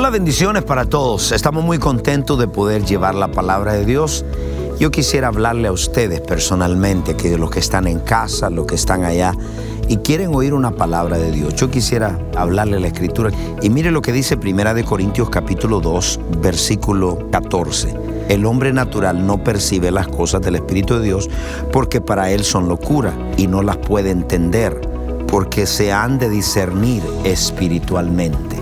Hola, bendiciones para todos. Estamos muy contentos de poder llevar la palabra de Dios. Yo quisiera hablarle a ustedes personalmente, que los que están en casa, los que están allá y quieren oír una palabra de Dios. Yo quisiera hablarle la escritura y mire lo que dice Primera de Corintios capítulo 2, versículo 14. El hombre natural no percibe las cosas del Espíritu de Dios porque para él son locura y no las puede entender porque se han de discernir espiritualmente.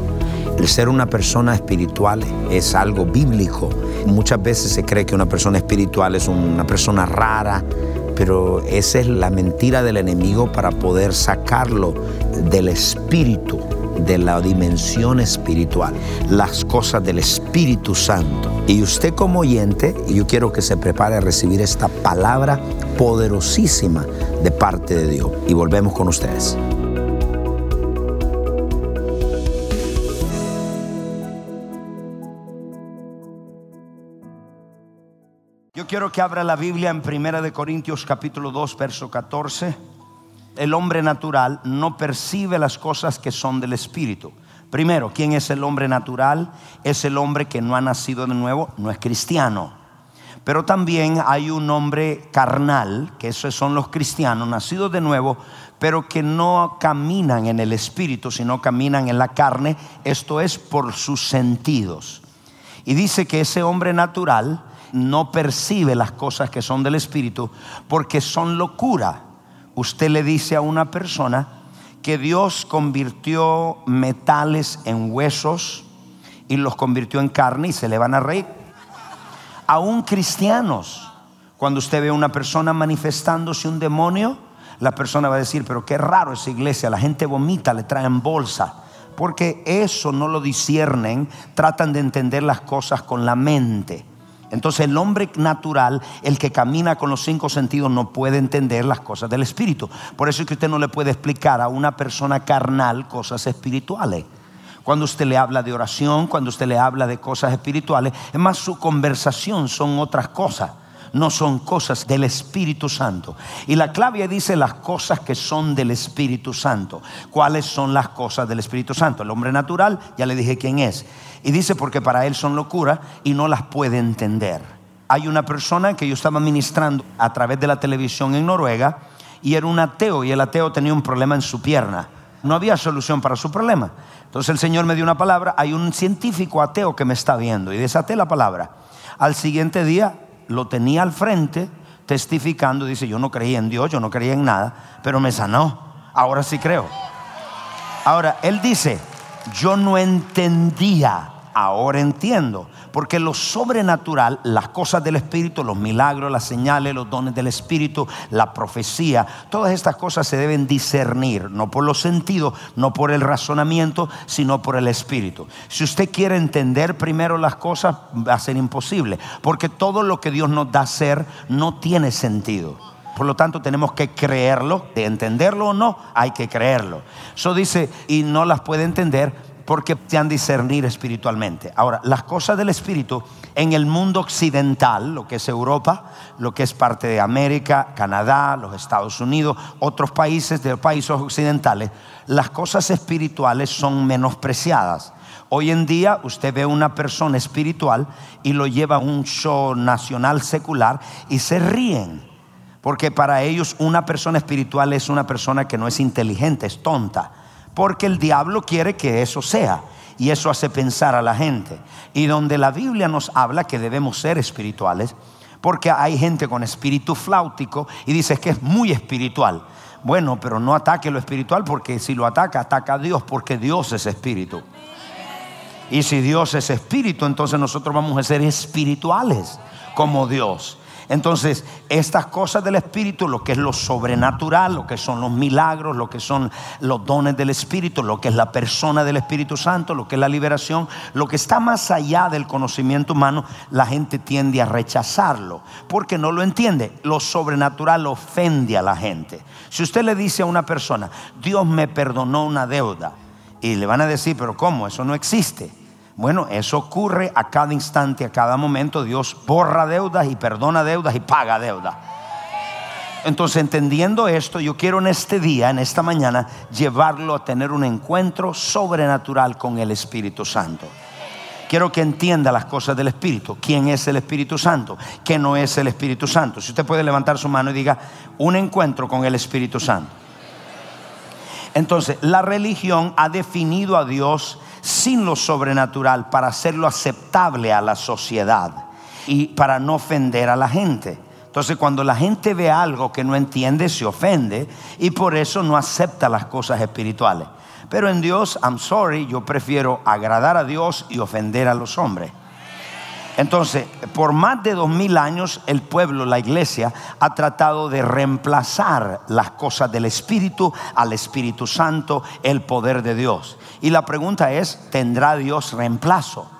El ser una persona espiritual es algo bíblico. Muchas veces se cree que una persona espiritual es una persona rara, pero esa es la mentira del enemigo para poder sacarlo del espíritu, de la dimensión espiritual, las cosas del Espíritu Santo. Y usted como oyente, yo quiero que se prepare a recibir esta palabra poderosísima de parte de Dios. Y volvemos con ustedes. Quiero que abra la Biblia en Primera de Corintios capítulo 2 verso 14. El hombre natural no percibe las cosas que son del espíritu. Primero, ¿quién es el hombre natural? Es el hombre que no ha nacido de nuevo, no es cristiano. Pero también hay un hombre carnal, que esos son los cristianos, nacidos de nuevo, pero que no caminan en el espíritu, sino caminan en la carne, esto es por sus sentidos. Y dice que ese hombre natural no percibe las cosas que son del Espíritu porque son locura. Usted le dice a una persona que Dios convirtió metales en huesos y los convirtió en carne y se le van a reír. Aún cristianos, cuando usted ve a una persona manifestándose un demonio, la persona va a decir, pero qué raro esa iglesia, la gente vomita, le traen bolsa. Porque eso no lo disciernen, tratan de entender las cosas con la mente. Entonces el hombre natural, el que camina con los cinco sentidos, no puede entender las cosas del espíritu. Por eso es que usted no le puede explicar a una persona carnal cosas espirituales. Cuando usted le habla de oración, cuando usted le habla de cosas espirituales, es más su conversación son otras cosas no son cosas del Espíritu Santo. Y la clave dice las cosas que son del Espíritu Santo. ¿Cuáles son las cosas del Espíritu Santo? El hombre natural, ya le dije quién es. Y dice porque para él son locura y no las puede entender. Hay una persona que yo estaba ministrando a través de la televisión en Noruega y era un ateo y el ateo tenía un problema en su pierna. No había solución para su problema. Entonces el Señor me dio una palabra, hay un científico ateo que me está viendo y desaté la palabra. Al siguiente día lo tenía al frente testificando, dice, yo no creía en Dios, yo no creía en nada, pero me sanó. Ahora sí creo. Ahora, él dice, yo no entendía, ahora entiendo. Porque lo sobrenatural, las cosas del Espíritu, los milagros, las señales, los dones del Espíritu, la profecía, todas estas cosas se deben discernir, no por los sentidos, no por el razonamiento, sino por el Espíritu. Si usted quiere entender primero las cosas, va a ser imposible, porque todo lo que Dios nos da a ser no tiene sentido. Por lo tanto, tenemos que creerlo, de entenderlo o no, hay que creerlo. Eso dice, y no las puede entender porque te han discernir espiritualmente. Ahora, las cosas del espíritu en el mundo occidental, lo que es Europa, lo que es parte de América, Canadá, los Estados Unidos, otros países de países occidentales, las cosas espirituales son menospreciadas. Hoy en día usted ve una persona espiritual y lo lleva a un show nacional secular y se ríen. Porque para ellos una persona espiritual es una persona que no es inteligente, es tonta porque el diablo quiere que eso sea. Y eso hace pensar a la gente. Y donde la Biblia nos habla que debemos ser espirituales, Porque hay gente con espíritu flautico y dice que es muy espiritual. Bueno, pero no ataque lo espiritual porque si lo ataca, ataca a Dios porque Dios es espíritu. Y si Dios es espíritu, entonces nosotros vamos a ser espirituales como Dios. Entonces, estas cosas del Espíritu, lo que es lo sobrenatural, lo que son los milagros, lo que son los dones del Espíritu, lo que es la persona del Espíritu Santo, lo que es la liberación, lo que está más allá del conocimiento humano, la gente tiende a rechazarlo porque no lo entiende. Lo sobrenatural ofende a la gente. Si usted le dice a una persona, Dios me perdonó una deuda, y le van a decir, pero ¿cómo? Eso no existe. Bueno, eso ocurre a cada instante, a cada momento. Dios borra deudas y perdona deudas y paga deudas. Entonces, entendiendo esto, yo quiero en este día, en esta mañana, llevarlo a tener un encuentro sobrenatural con el Espíritu Santo. Quiero que entienda las cosas del Espíritu. ¿Quién es el Espíritu Santo? ¿Qué no es el Espíritu Santo? Si usted puede levantar su mano y diga, un encuentro con el Espíritu Santo. Entonces, la religión ha definido a Dios sin lo sobrenatural para hacerlo aceptable a la sociedad y para no ofender a la gente. Entonces cuando la gente ve algo que no entiende, se ofende y por eso no acepta las cosas espirituales. Pero en Dios, I'm sorry, yo prefiero agradar a Dios y ofender a los hombres. Entonces, por más de dos mil años, el pueblo, la iglesia, ha tratado de reemplazar las cosas del Espíritu al Espíritu Santo, el poder de Dios. Y la pregunta es, ¿tendrá Dios reemplazo?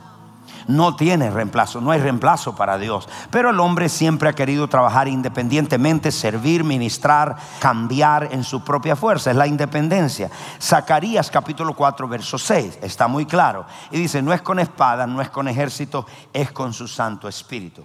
No tiene reemplazo, no hay reemplazo para Dios. Pero el hombre siempre ha querido trabajar independientemente, servir, ministrar, cambiar en su propia fuerza. Es la independencia. Zacarías capítulo 4, verso 6, está muy claro. Y dice, no es con espada, no es con ejército, es con su Santo Espíritu.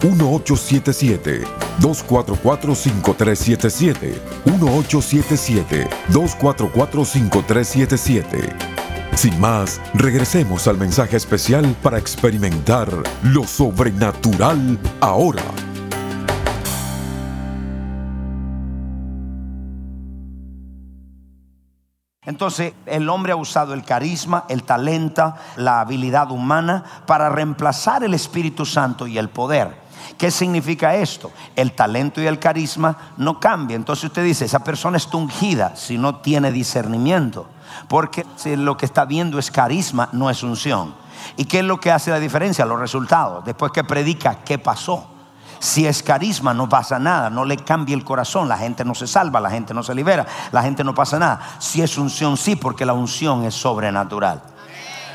1877-244-5377. 1877-244-5377. Sin más, regresemos al mensaje especial para experimentar lo sobrenatural ahora. Entonces el hombre ha usado el carisma, el talento, la habilidad humana para reemplazar el Espíritu Santo y el poder. ¿Qué significa esto? El talento y el carisma no cambian. Entonces usted dice, esa persona está ungida si no tiene discernimiento. Porque lo que está viendo es carisma, no es unción. ¿Y qué es lo que hace la diferencia? Los resultados. Después que predica, ¿qué pasó? Si es carisma, no pasa nada, no le cambia el corazón, la gente no se salva, la gente no se libera, la gente no pasa nada. Si es unción, sí, porque la unción es sobrenatural.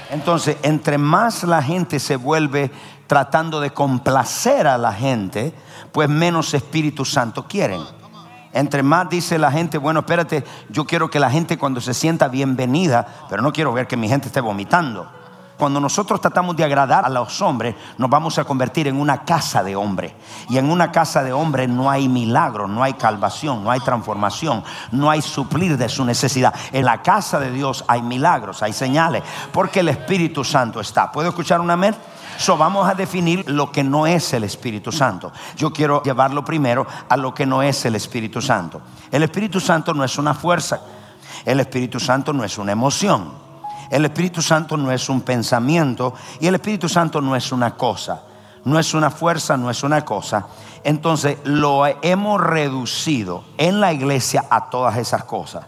Entonces, entre más la gente se vuelve tratando de complacer a la gente, pues menos Espíritu Santo quieren. Entre más dice la gente, bueno, espérate, yo quiero que la gente cuando se sienta bienvenida, pero no quiero ver que mi gente esté vomitando. Cuando nosotros tratamos de agradar a los hombres, nos vamos a convertir en una casa de hombre. Y en una casa de hombre no hay milagro, no hay calvación, no hay transformación, no hay suplir de su necesidad. En la casa de Dios hay milagros, hay señales, porque el Espíritu Santo está. ¿Puedo escuchar un amén? So, vamos a definir lo que no es el Espíritu Santo. Yo quiero llevarlo primero a lo que no es el Espíritu Santo. El Espíritu Santo no es una fuerza. El Espíritu Santo no es una emoción. El Espíritu Santo no es un pensamiento. Y el Espíritu Santo no es una cosa. No es una fuerza, no es una cosa. Entonces lo hemos reducido en la iglesia a todas esas cosas.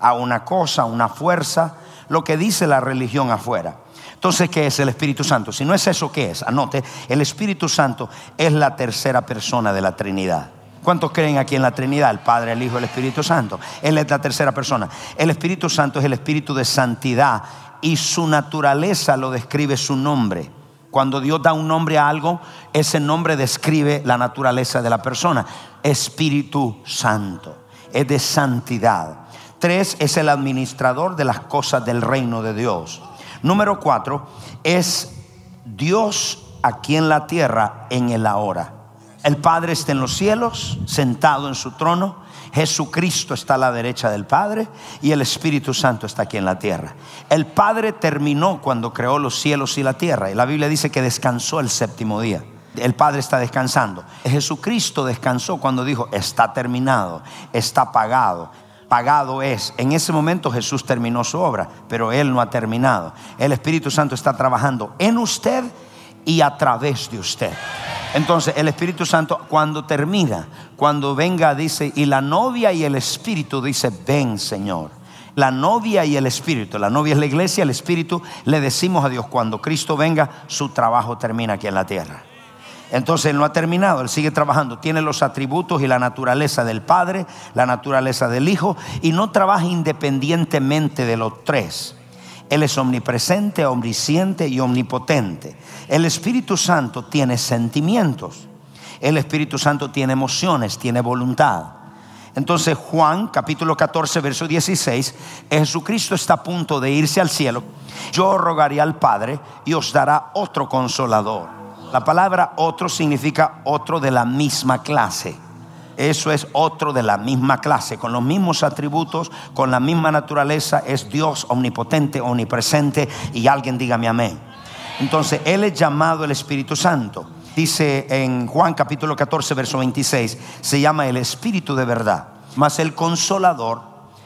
A una cosa, a una fuerza, lo que dice la religión afuera. Entonces, ¿qué es el Espíritu Santo? Si no es eso, ¿qué es? Anote, el Espíritu Santo es la tercera persona de la Trinidad. ¿Cuántos creen aquí en la Trinidad? El Padre, el Hijo, el Espíritu Santo. Él es la tercera persona. El Espíritu Santo es el Espíritu de santidad y su naturaleza lo describe su nombre. Cuando Dios da un nombre a algo, ese nombre describe la naturaleza de la persona. Espíritu Santo, es de santidad. Tres, es el administrador de las cosas del reino de Dios. Número cuatro, es Dios aquí en la tierra en el ahora. El Padre está en los cielos, sentado en su trono. Jesucristo está a la derecha del Padre y el Espíritu Santo está aquí en la tierra. El Padre terminó cuando creó los cielos y la tierra. Y la Biblia dice que descansó el séptimo día. El Padre está descansando. Jesucristo descansó cuando dijo, está terminado, está pagado. Pagado es. En ese momento Jesús terminó su obra, pero Él no ha terminado. El Espíritu Santo está trabajando en usted y a través de usted. Entonces el Espíritu Santo cuando termina, cuando venga dice, y la novia y el Espíritu dice, ven Señor. La novia y el Espíritu, la novia es la iglesia, el Espíritu le decimos a Dios, cuando Cristo venga, su trabajo termina aquí en la tierra. Entonces Él no ha terminado, Él sigue trabajando, tiene los atributos y la naturaleza del Padre, la naturaleza del Hijo, y no trabaja independientemente de los tres. Él es omnipresente, omnisciente y omnipotente. El Espíritu Santo tiene sentimientos. El Espíritu Santo tiene emociones, tiene voluntad. Entonces Juan capítulo 14 verso 16, Jesucristo está a punto de irse al cielo. Yo rogaré al Padre y os dará otro consolador. La palabra otro significa otro de la misma clase. Eso es otro de la misma clase, con los mismos atributos, con la misma naturaleza. Es Dios omnipotente, omnipresente. Y alguien dígame amén. Entonces, Él es llamado el Espíritu Santo. Dice en Juan capítulo 14, verso 26, se llama el Espíritu de verdad. Mas el consolador,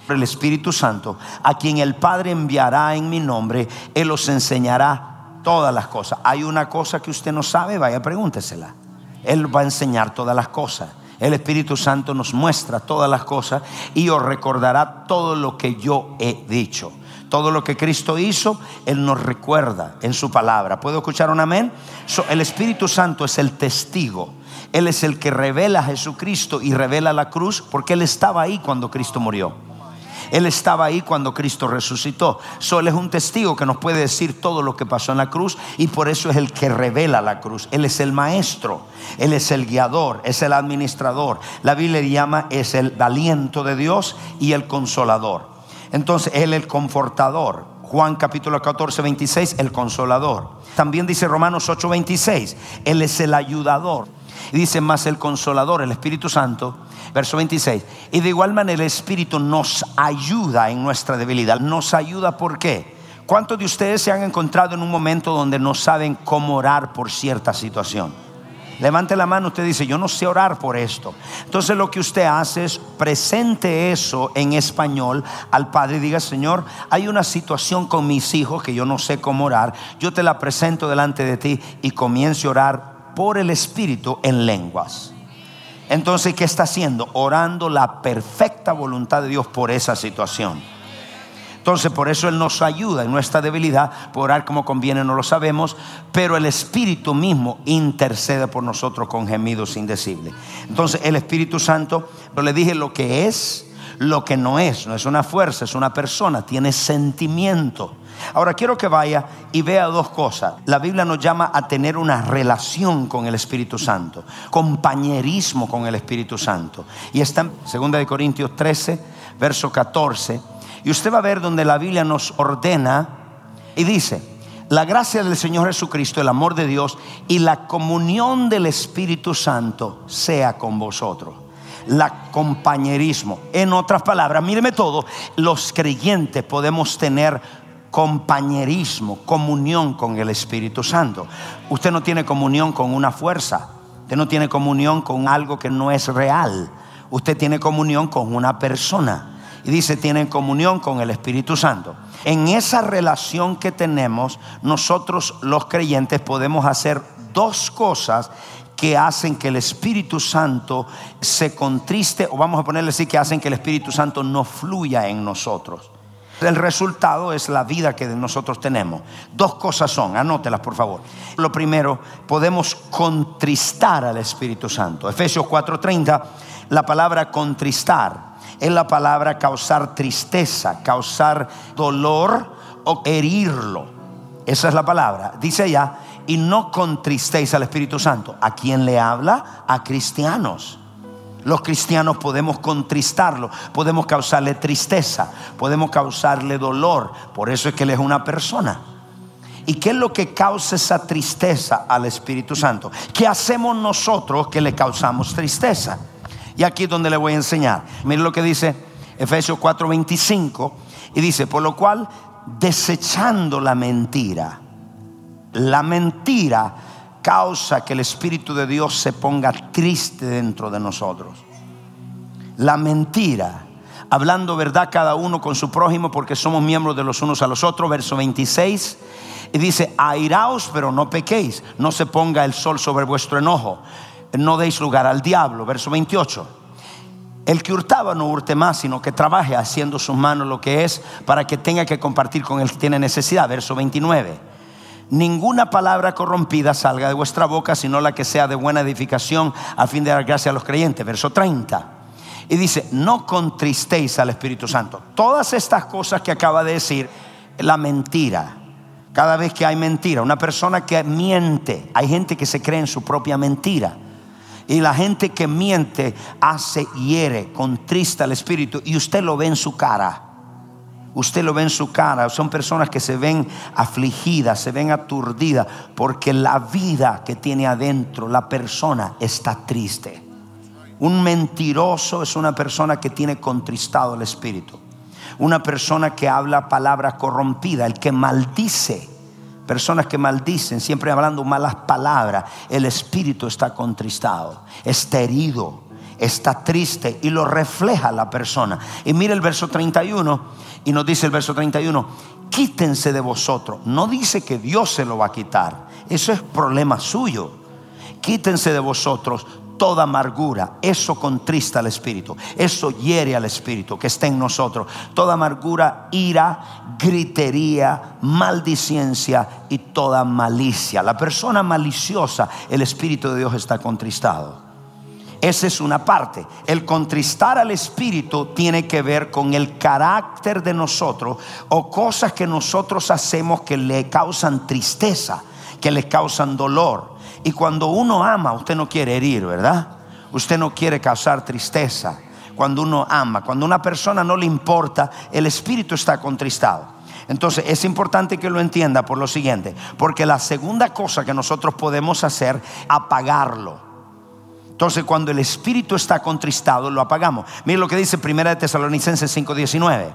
el Espíritu Santo, a quien el Padre enviará en mi nombre, Él os enseñará todas las cosas. Hay una cosa que usted no sabe, vaya, pregúntesela. Él va a enseñar todas las cosas. El Espíritu Santo nos muestra todas las cosas y os recordará todo lo que yo he dicho. Todo lo que Cristo hizo, Él nos recuerda en su palabra. ¿Puedo escuchar un amén? el Espíritu Santo es el testigo. Él es el que revela a Jesucristo y revela la cruz porque Él estaba ahí cuando Cristo murió. Él estaba ahí cuando Cristo resucitó. Solo es un testigo que nos puede decir todo lo que pasó en la cruz y por eso es el que revela la cruz. Él es el maestro, Él es el guiador, es el administrador. La Biblia llama es el aliento de Dios y el consolador. Entonces Él el confortador. Juan capítulo 14, 26, el consolador. También dice Romanos 8, 26, Él es el ayudador. Y dice más el consolador, el Espíritu Santo Verso 26. Y de igual manera el Espíritu nos ayuda en nuestra debilidad. Nos ayuda ¿por qué? ¿Cuántos de ustedes se han encontrado en un momento donde no saben cómo orar por cierta situación? Levante la mano, usted dice, yo no sé orar por esto. Entonces lo que usted hace es presente eso en español al Padre y diga, Señor, hay una situación con mis hijos que yo no sé cómo orar. Yo te la presento delante de ti y comience a orar por el Espíritu en lenguas. Entonces, ¿qué está haciendo? Orando la perfecta voluntad de Dios por esa situación. Entonces, por eso Él nos ayuda en nuestra debilidad, por orar como conviene, no lo sabemos, pero el Espíritu mismo intercede por nosotros con gemidos indecibles. Entonces, el Espíritu Santo, yo le dije lo que es, lo que no es, no es una fuerza, es una persona, tiene sentimiento. Ahora quiero que vaya y vea dos cosas. La Biblia nos llama a tener una relación con el Espíritu Santo, compañerismo con el Espíritu Santo. Y está en 2 Corintios 13, verso 14. Y usted va a ver donde la Biblia nos ordena y dice, la gracia del Señor Jesucristo, el amor de Dios y la comunión del Espíritu Santo sea con vosotros la compañerismo. En otras palabras, míreme todo, los creyentes podemos tener compañerismo, comunión con el Espíritu Santo. Usted no tiene comunión con una fuerza, usted no tiene comunión con algo que no es real, usted tiene comunión con una persona. Y dice, tiene comunión con el Espíritu Santo. En esa relación que tenemos, nosotros los creyentes podemos hacer dos cosas que hacen que el Espíritu Santo se contriste, o vamos a ponerle así, que hacen que el Espíritu Santo no fluya en nosotros. El resultado es la vida que nosotros tenemos. Dos cosas son, anótelas por favor. Lo primero, podemos contristar al Espíritu Santo. Efesios 4:30, la palabra contristar es la palabra causar tristeza, causar dolor o herirlo. Esa es la palabra. Dice allá, y no contristéis al Espíritu Santo. ¿A quién le habla? A cristianos. Los cristianos podemos contristarlo, podemos causarle tristeza, podemos causarle dolor. Por eso es que Él es una persona. ¿Y qué es lo que causa esa tristeza al Espíritu Santo? ¿Qué hacemos nosotros que le causamos tristeza? Y aquí es donde le voy a enseñar. Miren lo que dice Efesios 4:25. Y dice, por lo cual, desechando la mentira. La mentira causa que el Espíritu de Dios se ponga triste dentro de nosotros. La mentira, hablando verdad cada uno con su prójimo porque somos miembros de los unos a los otros, verso 26. Y dice, airaos pero no pequéis, no se ponga el sol sobre vuestro enojo, no deis lugar al diablo, verso 28. El que hurtaba no hurte más, sino que trabaje haciendo sus manos lo que es para que tenga que compartir con el que tiene necesidad, verso 29 ninguna palabra corrompida salga de vuestra boca, sino la que sea de buena edificación, a fin de dar gracia a los creyentes. Verso 30. Y dice, no contristéis al Espíritu Santo. Todas estas cosas que acaba de decir, la mentira. Cada vez que hay mentira, una persona que miente, hay gente que se cree en su propia mentira. Y la gente que miente hace, hiere, contrista al Espíritu. Y usted lo ve en su cara. Usted lo ve en su cara. Son personas que se ven afligidas, se ven aturdidas, porque la vida que tiene adentro la persona está triste. Un mentiroso es una persona que tiene contristado el espíritu. Una persona que habla palabra corrompida, el que maldice. Personas que maldicen, siempre hablando malas palabras. El espíritu está contristado, está herido, está triste y lo refleja la persona. Y mire el verso 31 y nos dice el verso 31, quítense de vosotros. No dice que Dios se lo va a quitar. Eso es problema suyo. Quítense de vosotros toda amargura. Eso contrista al espíritu. Eso hiere al espíritu que está en nosotros. Toda amargura, ira, gritería, maldiciencia y toda malicia. La persona maliciosa, el espíritu de Dios está contristado. Esa es una parte. El contristar al Espíritu tiene que ver con el carácter de nosotros o cosas que nosotros hacemos que le causan tristeza, que le causan dolor. Y cuando uno ama, usted no quiere herir, ¿verdad? Usted no quiere causar tristeza. Cuando uno ama, cuando una persona no le importa, el Espíritu está contristado. Entonces es importante que lo entienda por lo siguiente, porque la segunda cosa que nosotros podemos hacer, apagarlo. Entonces cuando el espíritu está contristado, lo apagamos. Mire lo que dice Primera de Tesalonicenses 5:19.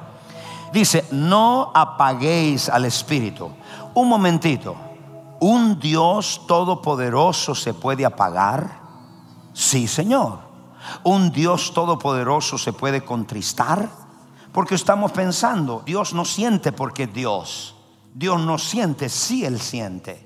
Dice, no apaguéis al espíritu. Un momentito. ¿Un Dios todopoderoso se puede apagar? Sí, Señor. ¿Un Dios todopoderoso se puede contristar? Porque estamos pensando, Dios no siente porque Dios. Dios no siente, sí Él siente.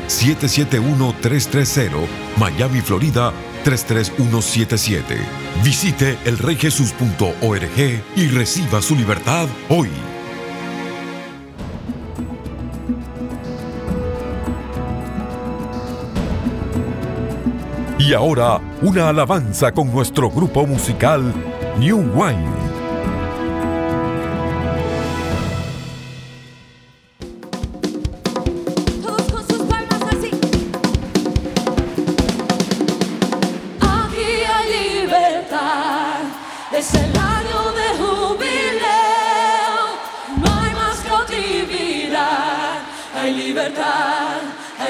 771-330, Miami, Florida 33177. Visite elreyjesus.org y reciba su libertad hoy. Y ahora, una alabanza con nuestro grupo musical New Wine.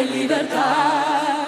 libertad.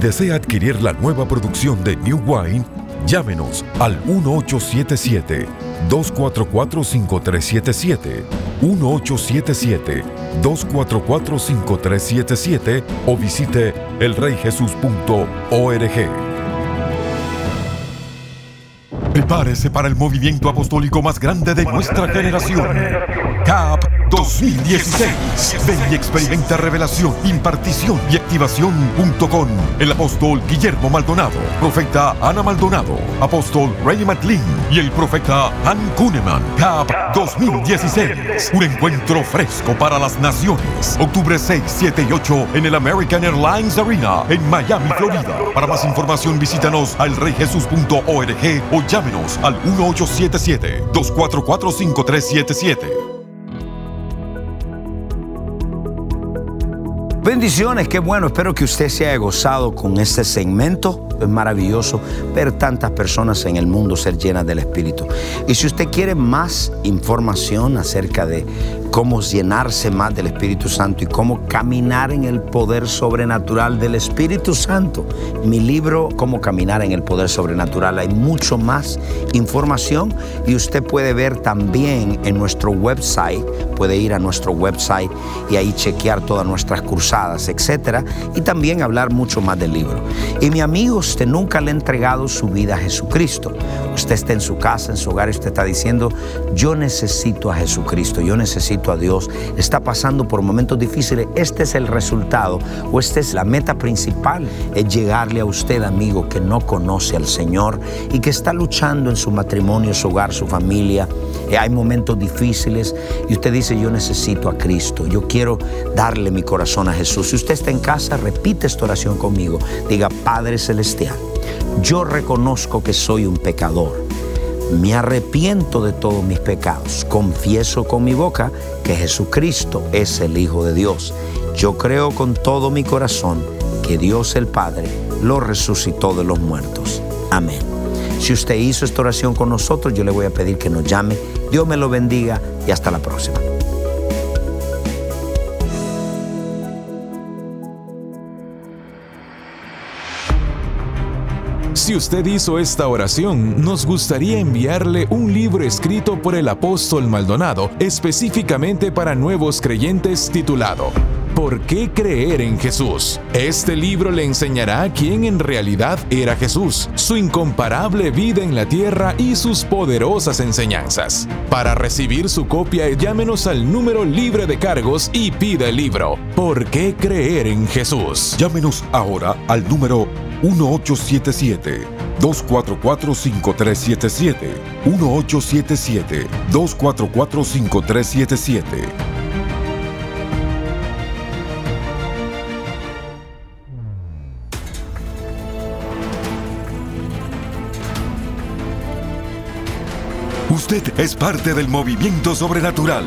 Desea adquirir la nueva producción de New Wine, llámenos al 1877-244-5377, 1877-244-5377 o visite elreyjesus.org. Prepárese para el movimiento apostólico más grande de nuestra generación. CAP 2016. Ven y experimenta revelación, impartición y activación junto con el apóstol Guillermo Maldonado, profeta Ana Maldonado, apóstol Ray McLean y el profeta Han Kuneman. CAP 2016. Un encuentro fresco para las naciones. Octubre 6, 7 y 8 en el American Airlines Arena en Miami, Florida. Para más información visítanos al reyjesus.org o llámenos al 1877 244 5377. Bendiciones, qué bueno. Espero que usted se haya gozado con este segmento Es maravilloso ver tantas personas en el mundo ser llenas del Espíritu. Y si usted quiere más información acerca de cómo llenarse más del Espíritu Santo y cómo caminar en el poder sobrenatural del Espíritu Santo. Mi libro, Cómo caminar en el poder sobrenatural, hay mucho más información y usted puede ver también en nuestro website, puede ir a nuestro website y ahí chequear todas nuestras cursadas, etcétera, y también hablar mucho más del libro. Y mi amigo, usted nunca le ha entregado su vida a Jesucristo. Usted está en su casa, en su hogar y usted está diciendo, yo necesito a Jesucristo, yo necesito a Dios, está pasando por momentos difíciles, este es el resultado o esta es la meta principal, es llegarle a usted, amigo, que no conoce al Señor y que está luchando en su matrimonio, su hogar, su familia. Eh, hay momentos difíciles y usted dice, yo necesito a Cristo, yo quiero darle mi corazón a Jesús. Si usted está en casa, repite esta oración conmigo. Diga, Padre Celestial, yo reconozco que soy un pecador me arrepiento de todos mis pecados. Confieso con mi boca que Jesucristo es el Hijo de Dios. Yo creo con todo mi corazón que Dios el Padre lo resucitó de los muertos. Amén. Si usted hizo esta oración con nosotros, yo le voy a pedir que nos llame. Dios me lo bendiga y hasta la próxima. Si usted hizo esta oración, nos gustaría enviarle un libro escrito por el apóstol Maldonado específicamente para nuevos creyentes titulado ¿Por qué creer en Jesús? Este libro le enseñará quién en realidad era Jesús, su incomparable vida en la tierra y sus poderosas enseñanzas. Para recibir su copia, llámenos al número libre de cargos y pida el libro ¿Por qué creer en Jesús? Llámenos ahora al número 1877-244-5377. 1877-244-5377. Usted es parte del movimiento sobrenatural.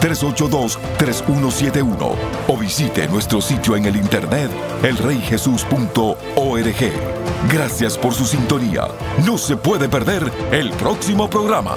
382-3171, 1-305-382-3171 o visite nuestro sitio en el internet elreyjesus.org. Gracias por su sintonía. No se puede perder el próximo programa.